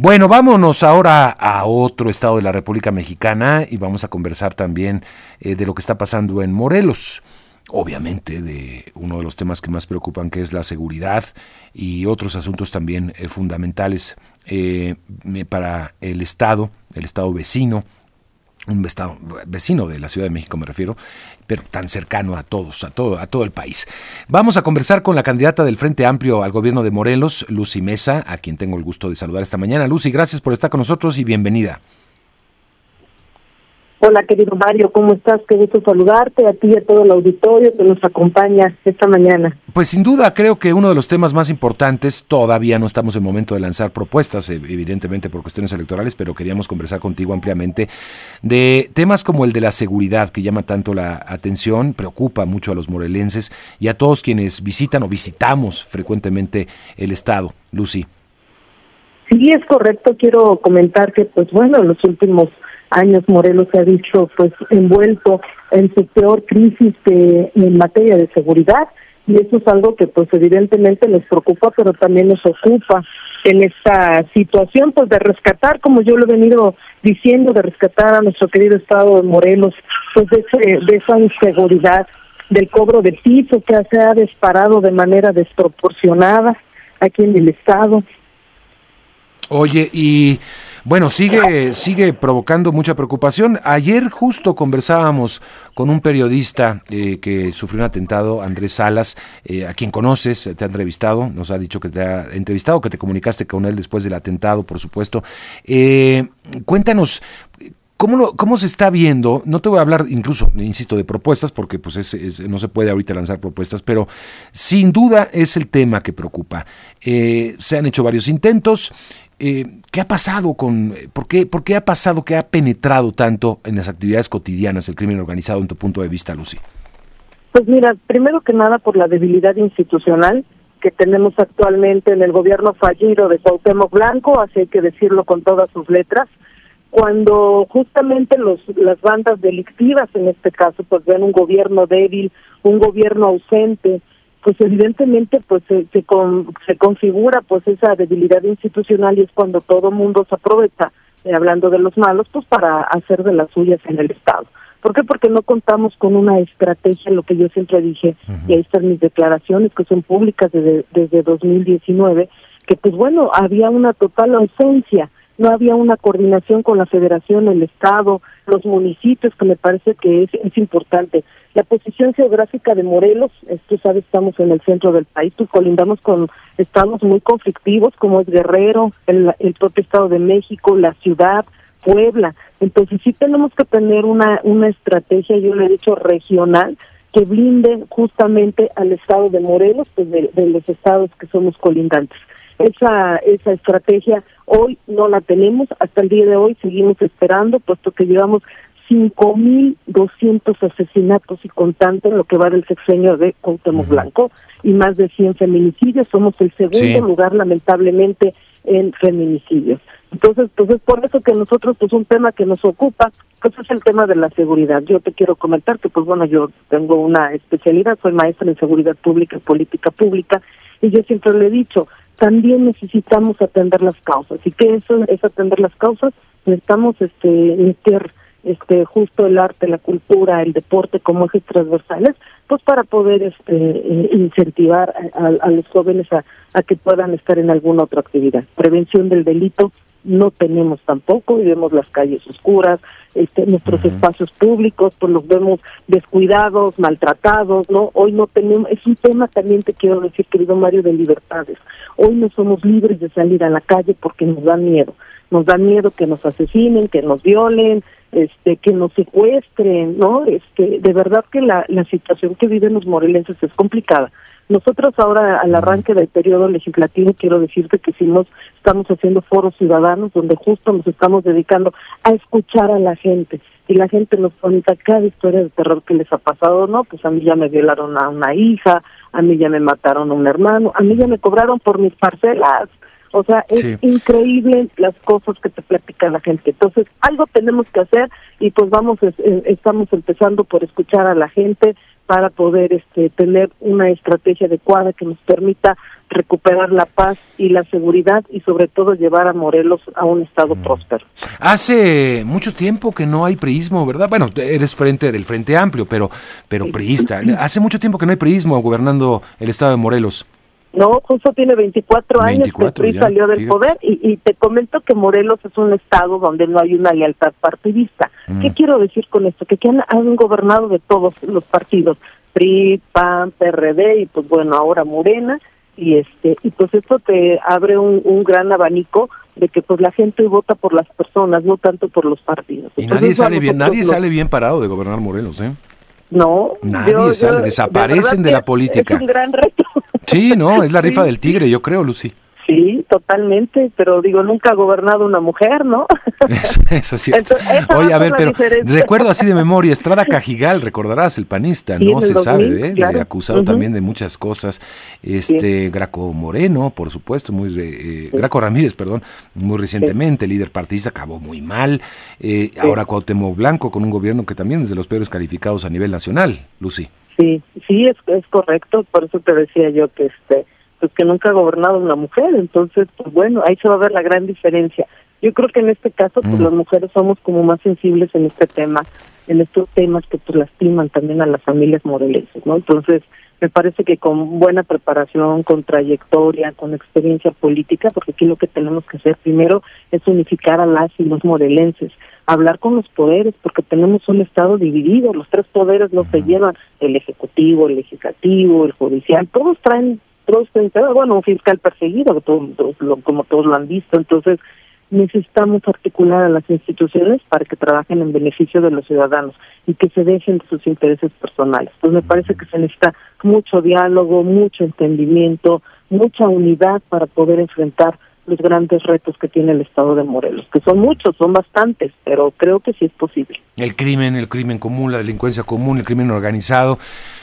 Bueno, vámonos ahora a otro estado de la República Mexicana y vamos a conversar también eh, de lo que está pasando en Morelos obviamente de uno de los temas que más preocupan que es la seguridad y otros asuntos también eh, fundamentales eh, para el Estado, el Estado vecino, un vecino de la Ciudad de México me refiero, pero tan cercano a todos, a todo, a todo el país. Vamos a conversar con la candidata del Frente Amplio al gobierno de Morelos, Lucy Mesa, a quien tengo el gusto de saludar esta mañana. Lucy, gracias por estar con nosotros y bienvenida. Hola, querido Mario, ¿cómo estás? Qué gusto saludarte a ti y a todo el auditorio que nos acompaña esta mañana. Pues sin duda, creo que uno de los temas más importantes, todavía no estamos en momento de lanzar propuestas, evidentemente por cuestiones electorales, pero queríamos conversar contigo ampliamente de temas como el de la seguridad, que llama tanto la atención, preocupa mucho a los morelenses y a todos quienes visitan o visitamos frecuentemente el Estado. Lucy. Sí, es correcto. Quiero comentar que, pues bueno, en los últimos años Morelos se ha dicho pues envuelto en su peor crisis en materia de seguridad y eso es algo que pues evidentemente les preocupa pero también nos ocupa en esta situación pues de rescatar como yo lo he venido diciendo de rescatar a nuestro querido estado de Morelos pues de, ese, de esa inseguridad del cobro de piso que se ha disparado de manera desproporcionada aquí en el estado. Oye, y bueno, sigue, sigue provocando mucha preocupación. Ayer justo conversábamos con un periodista eh, que sufrió un atentado, Andrés Salas, eh, a quien conoces, te ha entrevistado, nos ha dicho que te ha entrevistado, que te comunicaste con él después del atentado, por supuesto. Eh, cuéntanos, ¿Cómo, ¿Cómo se está viendo? No te voy a hablar incluso, insisto, de propuestas, porque pues no se puede ahorita lanzar propuestas, pero sin duda es el tema que preocupa. se han hecho varios intentos, eh, ¿qué ha pasado con, por qué, por qué ha pasado que ha penetrado tanto en las actividades cotidianas el crimen organizado en tu punto de vista, Lucy? Pues mira, primero que nada por la debilidad institucional que tenemos actualmente en el gobierno fallido de Cuauhtémoc Blanco, así hay que decirlo con todas sus letras, cuando justamente los las bandas delictivas en este caso pues ven un gobierno débil, un gobierno ausente, pues evidentemente pues se, se, se configura pues esa debilidad institucional y es cuando todo mundo se aprovecha, eh, hablando de los malos, pues para hacer de las suyas en el Estado. ¿Por qué? Porque no contamos con una estrategia, lo que yo siempre dije, y ahí están mis declaraciones que son públicas desde, desde 2019, que pues bueno, había una total ausencia no había una coordinación con la federación, el estado, los municipios, que me parece que es, es importante. La posición geográfica de Morelos, tú sabes, estamos en el centro del país, tú colindamos con estados muy conflictivos como es Guerrero, el, propio Estado de México, la ciudad, Puebla. Entonces sí tenemos que tener una, una estrategia, yo le he dicho, regional, que blinde justamente al estado de Morelos, pues de los estados que somos colindantes. Esa, esa estrategia hoy no la tenemos, hasta el día de hoy seguimos esperando, puesto que llevamos 5.200 asesinatos y contando en lo que va del sexenio de Cuauhtémoc Blanco y más de 100 feminicidios. Somos el segundo lugar, lamentablemente, en feminicidios. Entonces, pues es por eso que nosotros, pues un tema que nos ocupa, pues es el tema de la seguridad. Yo te quiero comentar que, pues bueno, yo tengo una especialidad, soy maestra en seguridad pública y política pública, y yo siempre le he dicho, también necesitamos atender las causas. ¿Y que eso es atender las causas? Necesitamos este, meter este, justo el arte, la cultura, el deporte como ejes transversales, pues para poder este, eh, incentivar a, los jóvenes a, a que puedan estar en alguna otra actividad. Prevención del delito no tenemos tampoco y vemos las calles oscuras, este, nuestros espacios públicos, pues los vemos descuidados, maltratados, ¿no? Hoy no tenemos, es un tema también te quiero decir, querido Mario, de libertades. Hoy no somos libres de salir a la calle porque nos da miedo. Nos da miedo que nos asesinen, que nos violen, este, que nos secuestren, ¿no? Este, de verdad que la, la situación que viven los morelenses es complicada. Nosotros ahora al arranque del periodo legislativo quiero decirte que hicimos, estamos haciendo foros ciudadanos donde justo nos estamos dedicando a escuchar a la gente. Y la gente nos cuenta cada historia de terror que les ha pasado, no, pues a mí ya me violaron a una hija, a mí ya me mataron a un hermano, a mí ya me cobraron por mis parcelas, o sea, es increíble las cosas que te platica la gente. Entonces, algo tenemos que hacer y pues vamos, eh, estamos empezando por escuchar a la gente, para poder este, tener una estrategia adecuada que nos permita recuperar la paz y la seguridad y sobre todo llevar a Morelos a un estado mm. próspero. Hace mucho tiempo que no hay priismo, ¿verdad? Bueno, eres frente del Frente Amplio, pero pero priista. Hace mucho tiempo que no hay priismo gobernando el estado de Morelos. No, justo tiene 24 años que el PRI salió del poder y, te comento que Morelos es un estado donde no hay una lealtad partidista. ¿Qué quiero decir con esto? Que han, han gobernado de todos los partidos, PRI, PAN, PRD y pues bueno, ahora Morena y este y pues esto te abre un, un gran abanico de que pues la gente vota por las personas, no tanto por los partidos. Y nadie sale bien, nadie sale bien parado de gobernar Morelos, ¿eh? No, nadie sale, desaparecen de, la política. Es un gran reto. Sí, no, es la rifa del tigre, yo creo, Lucy. Sí, totalmente, pero digo, nunca ha gobernado una mujer, ¿no? Eso, eso es cierto. Oye, a ver, pero recuerdo así de memoria, Estrada Cajigal, recordarás, el panista, no se sabe de él, acusado también de muchas cosas. Este, Graco Moreno, por supuesto, muy eh, Graco Ramírez, perdón, muy recientemente, líder partidista, acabó muy mal. Eh, ahora Cuauhtémoc Blanco con un gobierno que también es de los peores calificados a nivel nacional, Lucy. Sí, sí, es, es correcto, por eso te decía yo que este pues que nunca ha gobernado una mujer, entonces pues bueno, ahí se va a ver la gran diferencia. Yo creo que en este caso pues mm. las mujeres somos como más sensibles en este tema, en estos temas que pues lastiman también a las familias morelenses, ¿no? Entonces, me parece que con buena preparación, con trayectoria, con experiencia política, porque aquí lo que tenemos que hacer primero es unificar a las y los morelenses, hablar con los poderes, porque tenemos un Estado dividido, los tres poderes no se llevan, el Ejecutivo, el Legislativo, el Judicial, todos traen bueno, un fiscal perseguido, como todos lo han visto, entonces necesitamos articular a las instituciones para que trabajen en beneficio de los ciudadanos y que se dejen de sus intereses personales. Pues me parece que se necesita mucho diálogo, mucho entendimiento, mucha unidad para poder enfrentar los grandes retos que tiene el Estado de Morelos, que son muchos, son bastantes, pero creo que sí es posible. El crimen, el crimen común, la delincuencia común, el crimen organizado.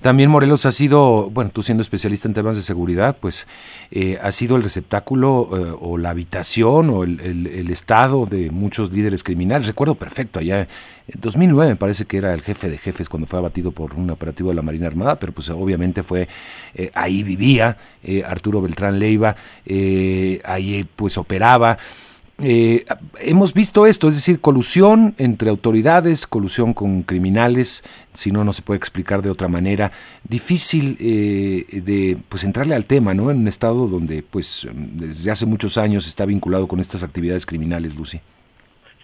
También Morelos ha sido, bueno, tú siendo especialista en temas de seguridad, pues eh, ha sido el receptáculo eh, o la habitación o el, estado de muchos líderes criminales. Recuerdo perfecto, allá en 2009 me parece que era el jefe de jefes cuando fue abatido por un operativo de la Marina Armada, pero pues obviamente fue, eh, ahí vivía Arturo Beltrán Leiva, ahí pues operaba. Eh, hemos visto esto, es decir, colusión entre autoridades, colusión con criminales, si no, no se puede explicar de otra manera. Difícil eh, de pues entrarle al tema, ¿no? En un estado donde, pues, desde hace muchos años está vinculado con estas actividades criminales, Lucy.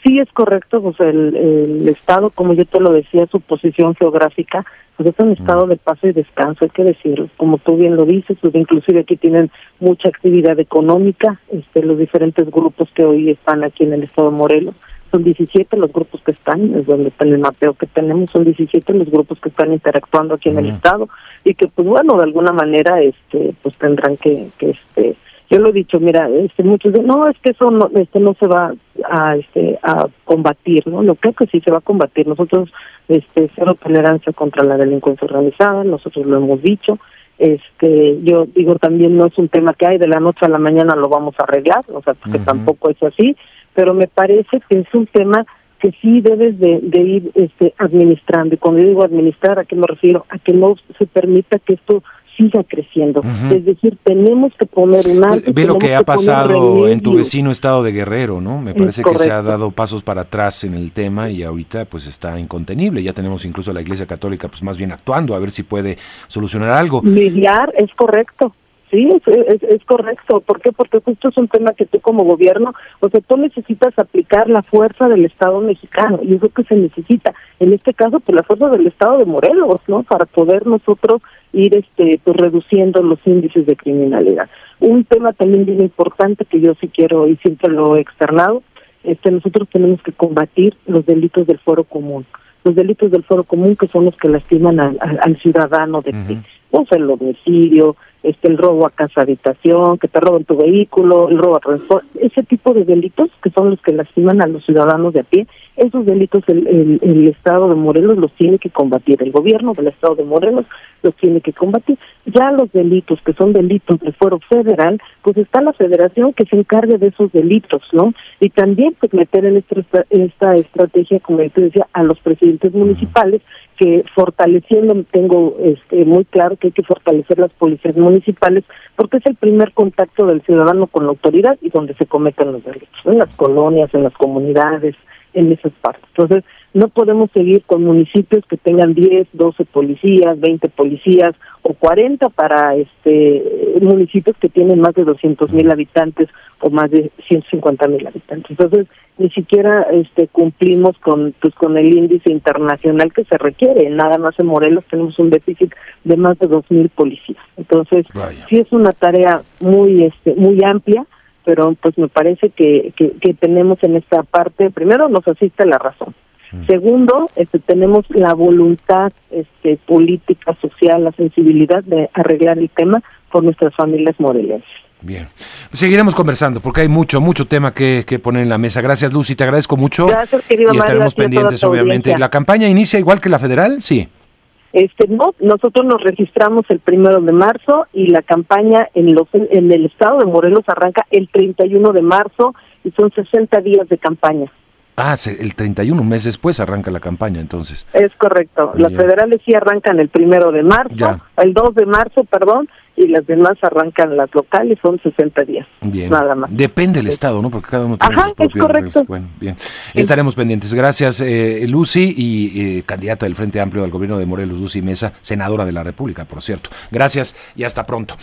Sí, es correcto, pues el, el Estado, como yo te lo decía, su posición geográfica pues es un estado de paso y descanso, hay que decirlo, como tú bien lo dices, pues inclusive aquí tienen mucha actividad económica, este, los diferentes grupos que hoy están aquí en el estado de Morelos, son 17 los grupos que están, es donde está el mapeo que tenemos, son 17 los grupos que están interactuando aquí en el estado y que pues bueno, de alguna manera este pues tendrán que, que este yo lo he dicho, mira, este muchos de no, es que eso no este no se va a este a combatir, ¿no? Lo creo que sí se va a combatir. Nosotros este cero tolerancia contra la delincuencia organizada, nosotros lo hemos dicho. Este, yo digo también no es un tema que hay de la noche a la mañana lo vamos a arreglar, o sea, porque tampoco es así, pero me parece que es un tema que sí debes de, de ir este administrando. Y cuando yo digo administrar, ¿a qué me refiero? A que no se permita que esto siga creciendo. Es decir, tenemos que poner un alto. Ve lo que ha pasado en tu vecino estado de Guerrero, ¿no? Me parece que se ha dado pasos para atrás en el tema y ahorita pues está incontenible. Ya tenemos incluso a la Iglesia Católica pues más bien actuando a ver si puede solucionar algo. Mediar es correcto. Sí, es, es, correcto. ¿Por qué? Porque justo es un tema que tú como gobierno, o sea, tú necesitas aplicar la fuerza del Estado mexicano y es lo que se necesita. En este caso, pues la fuerza del Estado de Morelos, ¿no? Para poder nosotros ir este pues reduciendo los índices de criminalidad. Un tema también bien importante que yo sí quiero y siempre lo he externado, este nosotros tenemos que combatir los delitos del foro común los delitos del foro común que son los que lastiman al, al, ciudadano de uh pues el homicidio, este el robo a casa habitación, que te roban tu vehículo, el robo a transporte, ese tipo de delitos que son los que lastiman a los ciudadanos de a pie, esos delitos el, el, Estado de Morelos los tiene que combatir, el gobierno del Estado de Morelos los tiene que combatir. Ya los delitos, que son delitos de fuero federal, pues está la federación que se encargue de esos delitos, ¿no? Y también pues meter en esta, esta estrategia, como te decía, a los presidentes municipales, que fortaleciendo, tengo este, muy claro que hay que fortalecer las policías municipales, porque es el primer contacto del ciudadano con la autoridad y donde se cometen los delitos, en las colonias, en las comunidades, en esas partes. Entonces, no podemos seguir con municipios que tengan 10, 12 policías, 20 policías o 40 para este municipios que tienen más de 200 mil habitantes o más de 150 mil habitantes. Entonces, ni siquiera este cumplimos con pues con el índice internacional que se requiere. Nada más en Morelos tenemos un déficit de más de 2 mil policías. Entonces, sí es una tarea muy este muy amplia pero pues me parece que, que, tenemos en esta parte, primero nos asiste la razón. Mm. Segundo, este, tenemos la voluntad este, política, social, la sensibilidad de arreglar el tema por nuestras familias morelenses. Bien, seguiremos conversando porque hay mucho, mucho tema que, que, poner en la mesa. Gracias, Lucy, te agradezco mucho. Gracias, querido Y estaremos pendientes, obviamente. ¿La campaña inicia igual que la federal? Sí. Este, no, nosotros nos registramos el primero de marzo y la campaña en, los, en el estado de Morelos arranca el 31 de marzo y son 60 días de campaña. Ah, el 31, un mes después arranca la campaña entonces. Es correcto. Las federales sí arrancan el primero de marzo, el 2 de marzo, perdón, y las demás arrancan las locales, son 60 días. Bien. Nada más. Depende del estado, ¿no? Porque cada uno tiene Ajá, es correcto. Bueno, bien. Estaremos pendientes. Gracias, eh, Lucy, y eh, candidata del Frente Amplio al gobierno de Morelos, Lucy Mesa, senadora de la República, por cierto. Gracias y hasta pronto.